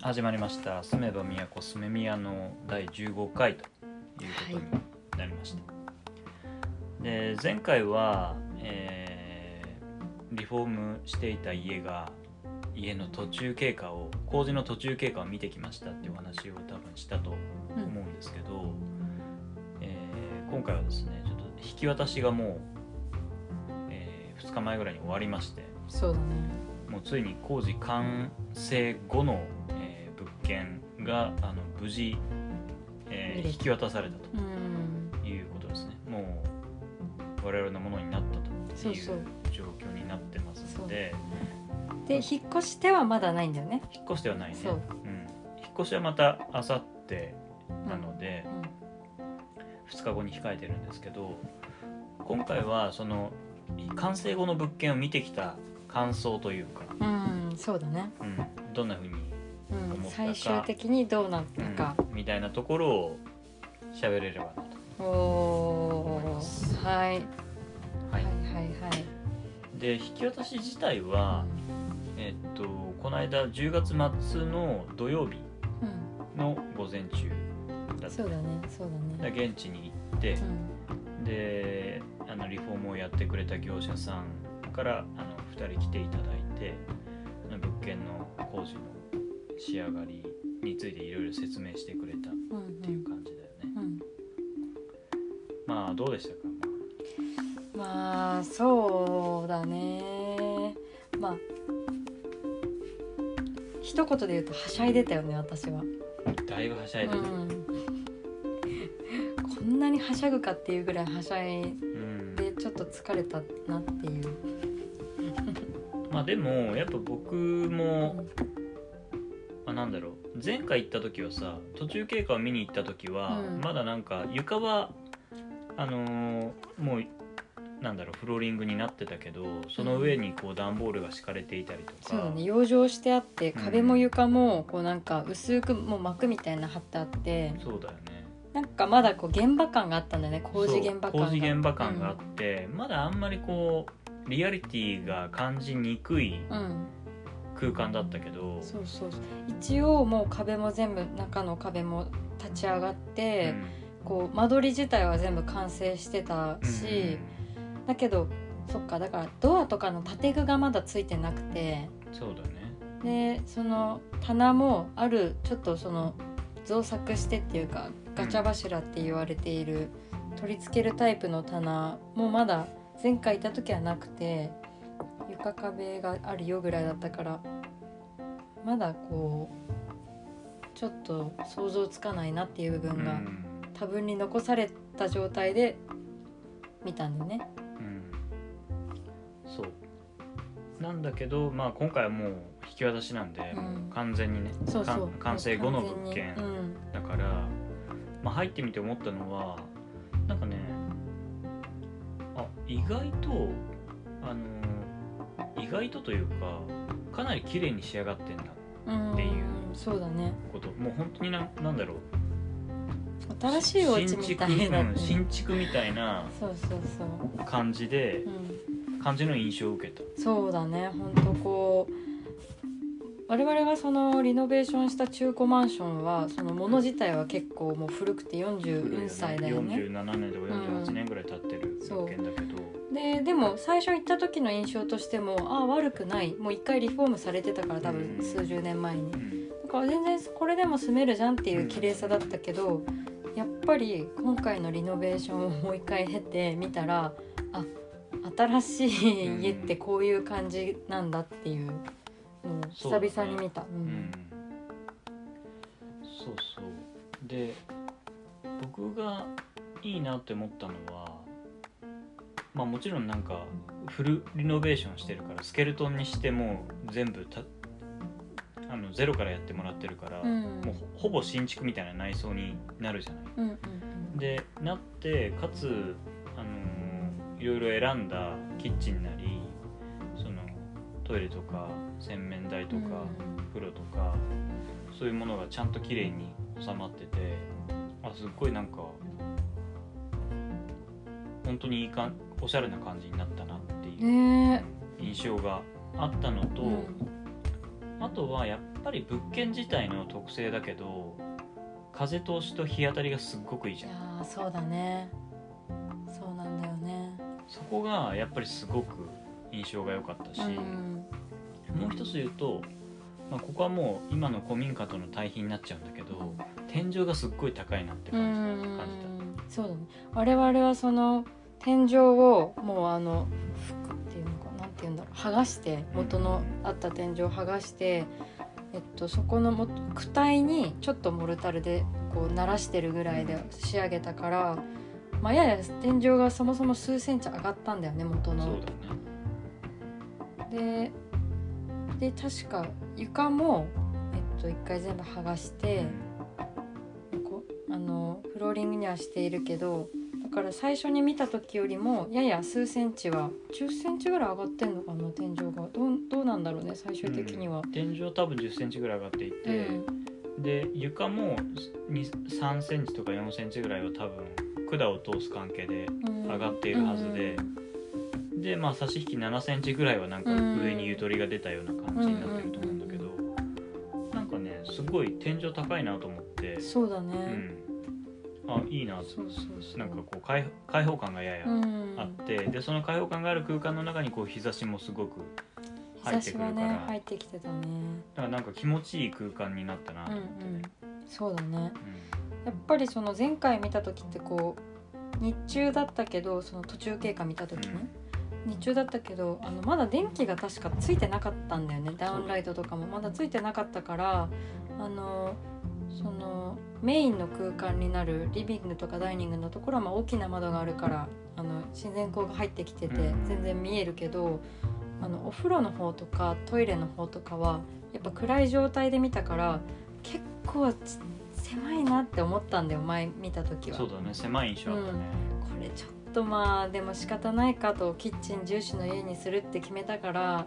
始まりました「住めば都住め宮」の第15回ということになりました、で前回は、えーリフォームしていた家が家の途中経過を工事の途中経過を見てきましたっていうお話を多分したと思うんですけど、えー今回はですねちょっと引き渡しがもう、え2日前ぐらいに終わりましてそうだね。もうついに工事完成後の、件があの無事、えー引き渡されたうん。ということですね。もう我々のものになったという状況になってますので。で引っ越してはまだないんだよね。引っ越してはないね、そう。うん、引っ越しはまたあさってなので、2日後に控えてるんですけど今回はその完成後の物件を見てきた感想というか、うん、うん、そうだね、うん、どんな風にうん思ったか最終的にどうなったか、うんみたいなところを喋れればなと。お思います。ーはい、ははいい、はいはい。で引き渡し自体は、えっとこの間10月末の土曜日うん、の午前中だった。そうだねそうだね。だ現地に行ってう、ん。であのリフォームをやってくれた業者さんからあの2人来ていただいて物件の工事の仕上がりについていろいろ説明してくれたっうんていう感じだよね、うんまあどうでしたか、まあ。そうだね。まあ一言で言うとはしゃいでたよね私は、だいぶはしゃいでた、うん、こんなにはしゃぐかっていうぐらいはしゃいうん。でちょっと疲れたなっていう、まあでもやっぱ僕も、まあ、なんだろう。前回行った時はさ途中経過を見に行った時は、うん。まだなんか床はあのーもうなんだろうフローリングになってたけどその上にこう段ボールが敷かれていたりとか、そうだね養生してあってうん。壁も床もこうなんか薄くもう膜みたいな貼ってあってそうだよね。なんかまだこう現場感があったんだよね工事現場感が。そう工事現場感があって、まだあんまりこうリアリティが感じにくいうん、うん空間だったけど、そうそう一応もう壁も全部中の壁も立ち上がって、こう間取り自体は全部完成してたうんし、だけどそっかだからドアとかの建具がまだついてなくて。うんそうだね。でその棚もあるちょっとその造作してっていうかガチャ柱って言われている、取り付けるタイプの棚もまだ前回いた時はなくて床壁があるよぐらいだったからまだこうちょっと想像つかないなっていう部分がうん。多分に残された状態で見たんだよね。うん。そう。なんだけど、まあ、今回はもう引き渡しなんで、うん。もう完全にねそうそう。か完成後の物件完全に。うん。だから、まあ、入ってみて思ったのはなんかねあ意外とあの意外とというかかなり綺麗に仕上がってんだうんっていうそうだね。こともう本当にななんだろう。新しいお家みたいな、新築,、うん、新築みたいなそうそうそう、感じでうん、感じの印象を受けた。そうだね本当こう我々がそのリノベーションした中古マンションはそのもの自体は結構もう古くて40歳だよね。47年とか48年ぐらい経ってる物件だけど、ででも最初行った時の印象としてもああ悪くない。もう一回リフォームされてたから多分うん。数十年前に。うん。だから全然これでも住めるじゃんっていう綺麗さだったけどやっぱり今回のリノベーションをもう一回経てみたらあ新しい家ってこういう感じなんだっていうのを久々に見た。そうそう。で僕がいいなって思ったのはまあもちろんなんかフルリノベーションしてるからスケルトンにしてもう全部たあのゼロからやってもらってるから、うん。もうほほぼ新築みたいな内装になるじゃない。うんうんでなってかつ、あのーいろいろ選んだキッチンなりそのトイレとか洗面台とか、風呂とかそういうものがちゃんと綺麗に収まっててあすっごいなんか本当にいいかんおしゃれな感じになったなっていうね印象があったのと、うん。あとはやっぱり物件自体の特性だけど風通しと日当たりがすっごくいいじゃん。いやーそうだね。そうなんだよね。そこがやっぱりすごく印象が良かったし、うんもう一つ言うと、まあ、ここはもう今の古民家との対比になっちゃうんだけど天井がすっごい高いなってう感じん。感じたそうだね我々はその天井をもうあの服っていうのかなんていうんだろう剥がして元のあった天井を剥がして、えっと、そこのも躯体にちょっとモルタルでこう鳴らしてるぐらいで仕上げたから、まあ、やや天井がそもそも数センチ上がったんだよね元の。ねでで確か床も、えっと、一回全部剥がして。ローリングにはしているけどだから最初に見た時よりもやや数センチは10センチぐらい上がってんのかな天井が。どうどうなんだろうね最終的には。うん天井多分1 0センチぐらい上がっていて、うん。で床も3センチとか4センチぐらいは多分管を通す関係でうん。上がっているはずで、でまあ差し引き7センチぐらいはなんか上にゆとりが出たような感じになってると思うんだけど、なんかねすごい天井高いなと思って、そうだね、うん、あいいな。とそうそうそう。なんかこう開開放感がややうん。あって、でその開放感がある空間の中にこう日差しもすごく日差しはね入ってきてたね。だからなんか気持ちいい空間になったなとうんう思って、んそうだね。うん。やっぱりその前回見た時ってこう日中だったけどその途中経過見た時ね、日中だったけどあのまだ電気が確かついてなかったんだよね。ダウンライトとかもまだついてなかったからあのそのメインの空間になるリビングとかダイニングのところはまあ大きな窓があるからあの自然光が入ってきててうん。全然見えるけどあのお風呂の方とかトイレの方とかはやっぱ暗い状態で見たから結構つ狭いなって思ったんだよ前見た時は。そうだね狭い印象あったね、これちょっとまあでも仕方ないかとキッチン重視の家にするって決めたから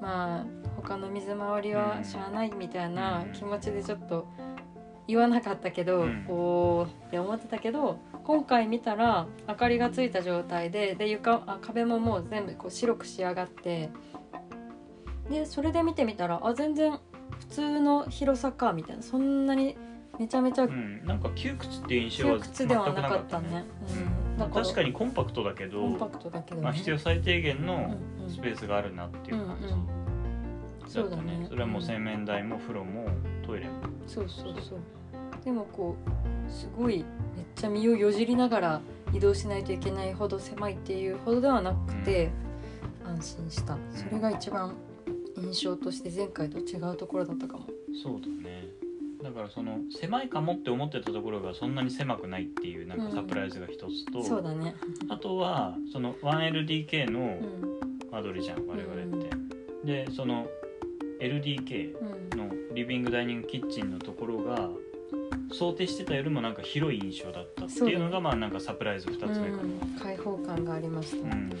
まあ他の水回りはしゃあないみたいな気持ちでちょっと言わなかったけど、うん。おーって思ってたけど今回見たら明かりがついた状態でで床あ壁ももう全部こう白く仕上がってでそれで見てみたらあ全然普通の広さかみたいな。そんなにめちゃめちゃうん、なんか窮屈っていう印象は窮全く屈ではななかっね。かったたね。うん。だから確かにコンパクトだけど、コンパクトだけどね。まあ、必要最低限うんのうん。スペースがあるなっていう感じ、うんうん。だったそうだね。それはもう洗面台も風呂もトイレもそうそうそう。でもこうすごいめっちゃ身をよじりながら移動しないといけないほど狭いっていうほどではなくて、安心した。それが一番印象として前回と違うところだったかも。そうだねだからその狭いかもって思ってたところがそんなに狭くないっていうなんかサプライズが一つと、そうだね。あとはその 1LDK のうん間取りじゃん我々って、でその LDK うんのリビングダイニングキッチンのところが想定してたよりもなんか広い印象だったっていうのがまあなんかサプライズ2つ目かな、うん開放感がありました。うん。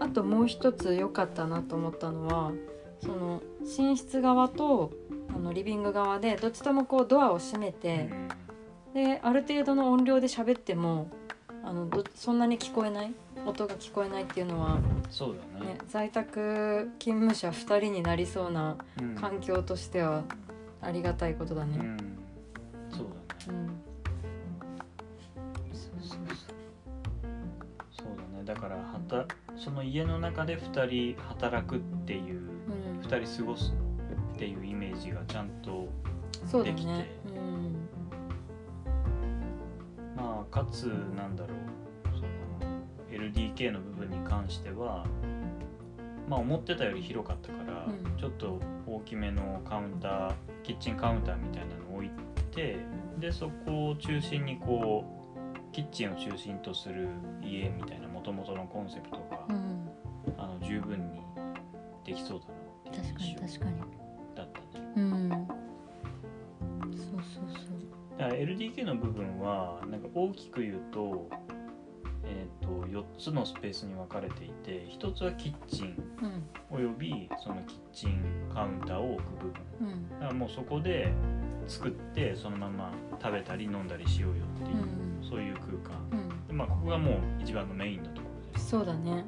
あともう一つ良かったなと思ったのはその寝室側とあのリビング側でどっちともこうドアを閉めて、である程度の音量で喋ってもあのどそんなに聞こえない？音が聞こえないっていうのは、そうだね。ね、在宅勤務者2人になりそうなうん。環境としてはありがたいことだね。うん。そうだね。うん。そうそうそう。そうだね。だからはたその家の中で2人働くっていううん。2人過ごすっていうイメージがちゃんとできて。ね。うん。まあかつなんだろう。その LDK の部分に関してはまあ思ってたより広かったから、うん。ちょっと大きめのカウンターキッチンカウンターみたいなのを置いてでそこを中心にこうキッチンを中心とする家みたいな元々のコンセプトが、うんあの十分にできそうだなっていう確かに印象確かに。だったねうんそうそうそう。だから LDK の部分はなんか大きく言うと4つのスペースに分かれていて1つはキッチンうん。およびそのキッチンカウンターを置く部分。うん。だからもうそこで作ってそのまま食べたり飲んだりしようよっていう、うん。そういう空間。うん。で、まあ、ここがもう一番のメインのところです。そうだね。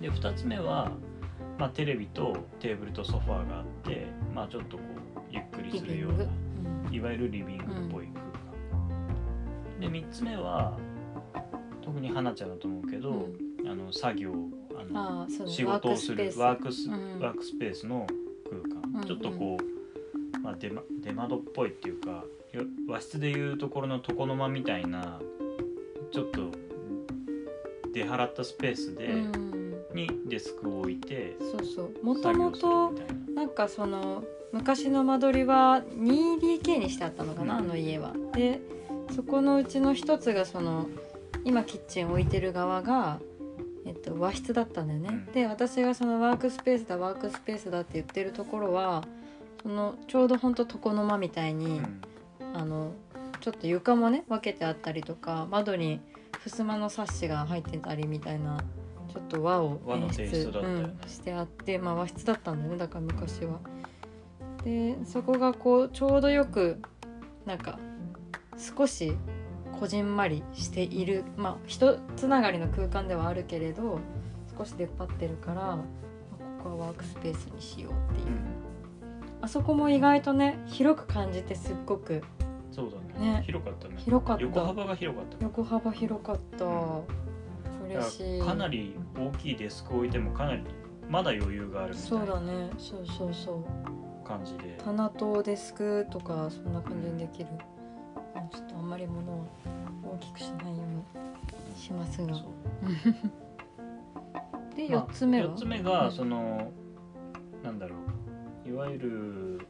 で2つ目は、まあ、テレビとテーブルとソファーがあって、まあ、ちょっとこうゆっくりするようないわゆるリビングっぽい空間、で3つ目は特に花ちゃんだと思うけど、うん。あの作業あの仕事をするワークス,、うん。ワークスペースの空間、うんちょっとこう、まあ、出ま出窓っぽいっていうかよ和室でいうところの床の間みたいなちょっと出払ったスペースで、うんにデスクを置いてそうそう。もともと。な。んかその昔の間取りは 2DK にしてあったのかな、うん。あの家は。でそこのうちの一つがその今キッチン置いてる側が、えっと、和室だったんだよね。うんで私がそのワークスペースだワークスペースだって言ってるところはそのちょうどほんと床の間みたいに、うんあのちょっと床もね分けてあったりとか窓に襖のサッシが入ってたりみたいなちょっと和を演出、ねうんしてあって、まあ、和室だったんだよねだから昔は。でそこがこうちょうどよくなんか少しこじんまりしているまあ人つながりの空間ではあるけれど少し出っ張ってるから、まあここはワークスペースにしようっていう。う、ん。あそこも意外とね広く感じてすっごくそうだね。ね。広かったね。広かった。横幅が広かった。横幅広かった、嬉しい。かなり大きいデスクを置いてもかなりまだ余裕があるみたそいうなだね。そうそうそう。感じで。棚とデスクとかそんな感じにできる、まあちょっとあんまり物を大きくしないようにしますが。でまあ4つ目は、四つ目うん。がそのなんだろう。いわゆる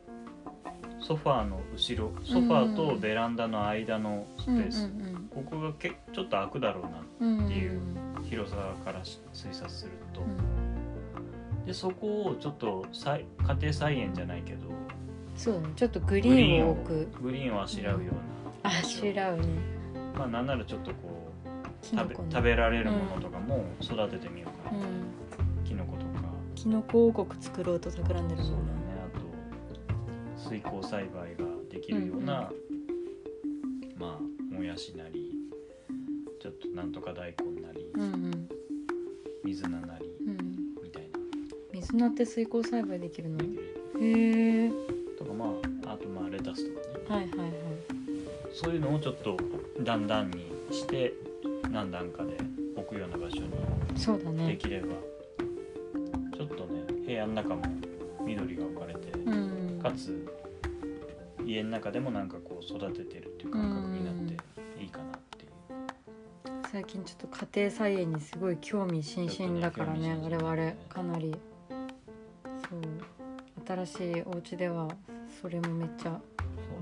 ソファーの後ろソファーとベランダの間のスペうんース、ここがけちょっと開くだろうなうんうんっていう広さからし推察すると、でそこをちょっとさい家庭菜園じゃないけど。そうだね。ちょっとグリーンを置く。グリーンをあしらうようなあしらうねまあなんならちょっとこう食べ食べられるものとかも育ててみようかな、うん。キノコとか。キノコ王国作ろうと企んでるそうだね。あと水耕栽培ができるような、まあもやしなりちょっとなんとか大根なり、うんうん。水菜なりうん。みたいな。水菜って水耕栽培できるの？へえ。とかまああとまあレタスとかね。はいはいはいそういうのをちょっと段々にして何段かで置くような場所にできれば、ちょっとね部屋の中も緑が置かれて、うん。かつ家の中でもなんかこう育ててるっていう感覚になっていいかなっていう、最近ちょっと家庭菜園にすごい興味津々だからねね我々かなり。そう。新しいお家ではそれもめっちゃ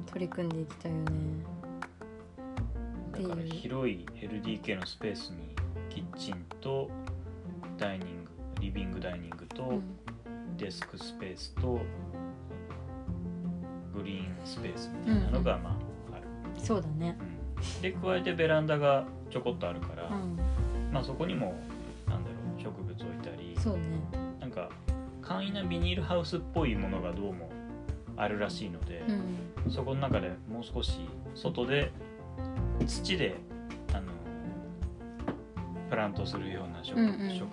取り組んでいきたいよねっていう。だから広い LDK のスペースにキッチンとダイニングリビングダイニングとうん。デスクスペースとグリーンスペースみたいなのがまあある、そうだね。うん。で加えてベランダがちょこっとあるから、うん。まあそこにもなんだろう植物置いたりそうね。なんか簡易なビニールハウスっぽいものがどうもあるらしいので、うん。そこの中でもう少し外で土であのプラントするような植,、うんうん。植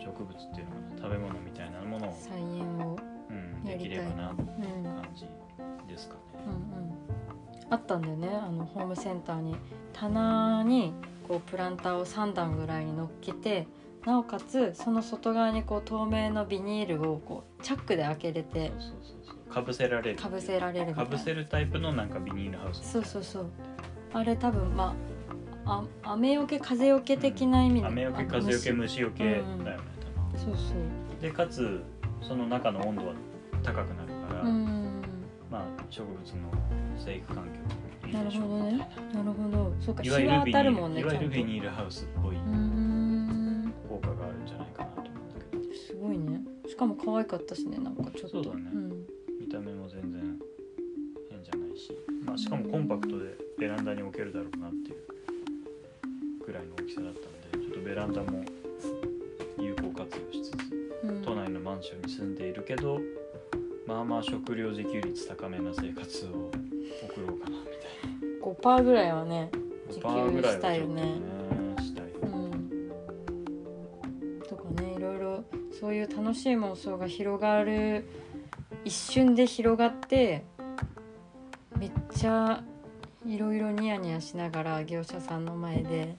植物っていうのかな食べ物みたいなものを、菜園をうん、できればなってうん感じですかね。うん。うんあったんだよねあのホームセンターに棚にこうプランターを3段ぐらいに乗っけてなおかつその外側にこう透明のビニールをこうチャックで開けれてそうそうそうそう。かぶせられるかぶせられるかぶせるタイプのなんかビニールハウスそうそうそうあれ多分まああ雨よけ風よけ的な意味で、雨よけあ風よけ虫虫よけだよね、うん。そうそうでかつその中の温度は高くなるから、うん。まあ植物の生育環境なるほどね。なるほど。そうか日は当たるもんねいわゆるビニールハウスっぽいうん。効果があるんじゃないかなと思うんだけど。すごいね。しかも可愛かったしねなんかちょっと。そうだね。ん。見た目も全然変じゃないし、まあ、しかもコンパクトでベランダに置けるだろうなっていうぐらいの大きさだったんでちょっとベランダも有効活用しつつうん。都内のマンションに住んでいるけどまあまあ食料自給率高めな生活を送ろうかなみたいな。5%ぐらいはね自給5%ぐらいはちょっとしたいよねしたいうん。とかねいろいろそういう楽しい妄想が広がる一瞬で広がってめっちゃいろいろニヤニヤしながら業者さんの前で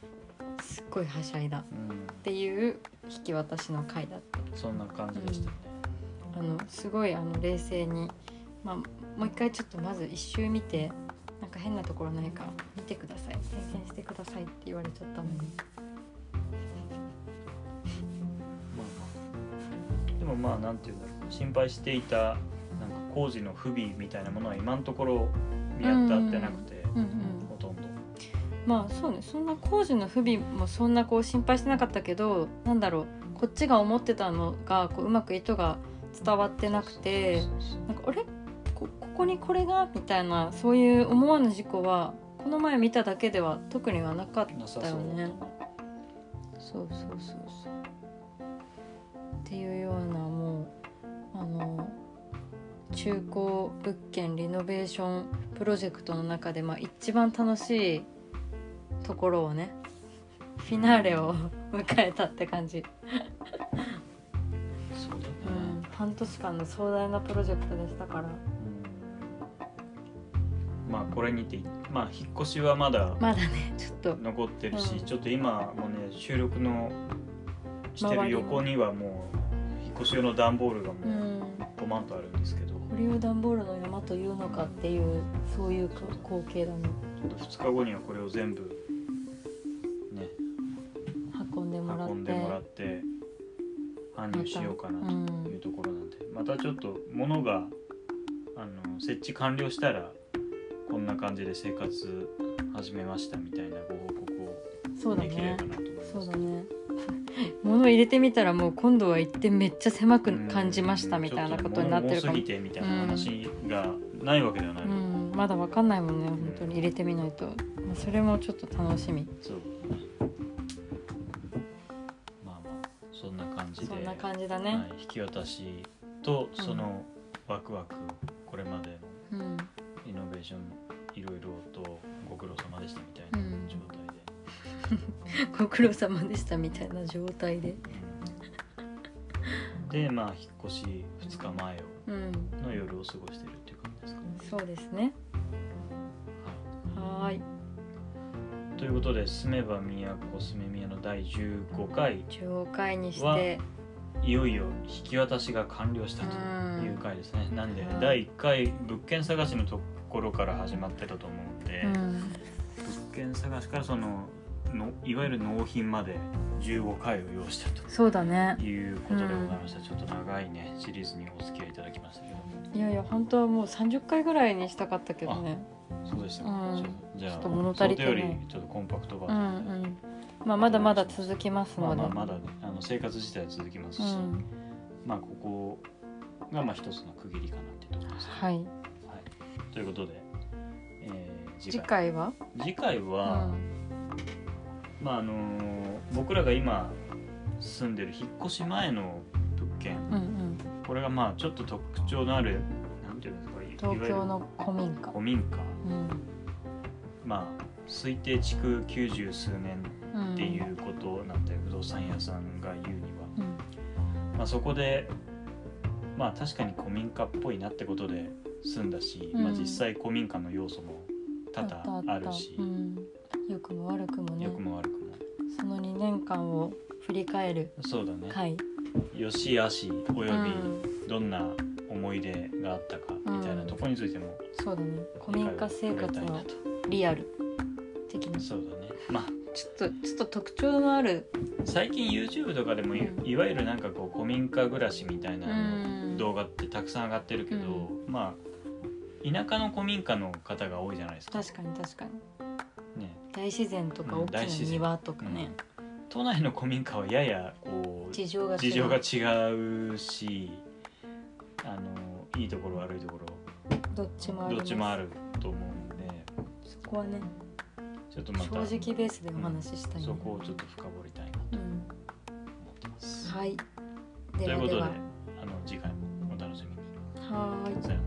すっごいはしゃいだっうんていう引き渡しの回だった。そんな感じでしたね、あのすごいあの冷静に、まあ、もう一回ちょっとまず一周見てなんか変なところないか見てください。点検してくださいって言われちゃったのに。まあでもまあなんていうんだろう。心配していたなんか工事の不備みたいなものは今のところ見当たってなくて、うんうんほとん。どまあそうね。そんな工事の不備もそんなこう心配してなかったけどなんだろう。こっちが思ってたのがこううまく意図が伝わってなくてなんかあれ？こここにこれが？みたいなそういう思わぬ事故はこの前見ただけでは特にはなかったよね。そうそうそうそう。っていうような中古物件リノベーションプロジェクトの中で、まあ、一番楽しいところをねフィナーレを迎えたって感じ、そうだね、うん、半年間の壮大なプロジェクトでしたから。うん。まあこれにてまあ引っ越しはまだまだねちょっと。残ってるし、うん。ちょっと今もね収録のしてる横にはもう引っ越し用の段ボールがもううん。5万とあるんですけど、これを段ボールの山というのかっていうそういう光景だね。ちょっと2日後にはこれを全部ね運んでもらって。運んでもらって搬入しようかなというところなんで、またちょっと物があの設置完了したらこんな感じで生活始めましたみたいなご報告をできればなと思います。そうだね物入れてみたらもう今度は行ってめっちゃ狭く感じましたみたいなことになってるかも。ちょっと物多すぎてみたいな話がないわけではない、うん。まだわかんないもんね本当に入れてみないと、まあ、それもちょっと楽しみ。そう。まあまあそんな感じで。そんな感じだはい。ね、、引き渡しとそのワクワクこれまで ご苦労様でしたみたいな状態で。うんでまあ引っ越し2日前をうん。の夜を過ごしてるっていう感じですかね、そうですね。はい。い、ということで「住めば都住め宮」の第15回。15回にして。い。よいよ引き渡しが完了したという回ですね、なんで第1回物件探しのところから始まってたと思うんで、うん。物件探しからそののいわゆる納品まで15回を要したと。そうだね。いうことでございました、ちょっと長いねシリーズにお付き合いいただきましたけどいやいや本当はもう30回ぐらいにしたかったけどね。そうでしたか、うん。じゃあちょっと物足りよりちょっとコンパクトバうんージョンで、うんまあまだまだ続きますまあので、まあまだね。あの生活自体は続きますし、うん。まあここがまあ一つの区切りかなっていうところですね、はい。はい、ということで、えー次回。は？次回うは、んまああの僕らが今住んでる引っ越し前の物件うんうん。これがまあちょっと特徴のあるなんていうんですか東京の古民家。古民家。うん。まあ推定築九十数年うんっていうことなんで不動産屋さんが言うには、うん。まあ、そこでまあ確かに古民家っぽいなってことで住んだし、うん。まあ、実際古民家の要素も多々あるし、うん、良くも悪くもね。良くも悪くもその2年間を振り返るそうだね、回、よし悪しおよびうん。どんな思い出があったかみたいなところについてもそうだね。古民家生活のリアル的なとそうだね。まあちょっとちょっと特徴のある最近 YouTube とかでもい,、うん。いわゆるなんかこう古民家暮らしみたいなうん。動画ってたくさん上がってるけど、まあ田舎の古民家の方が多いじゃないですか。確かに確かに。ね、大自然とかうん大きな庭とかね、都内の古民家はややこう事情が違う。事情が違うしあのいいところ悪いとこどっちもあろります。どっちもあると思うんで。そこはねちょっとまた正直ベースでお話ししたいねそこをちょっと深掘りたいなとうん。思ってます。はい。ということであの次回もお楽しみに。はーい。さよ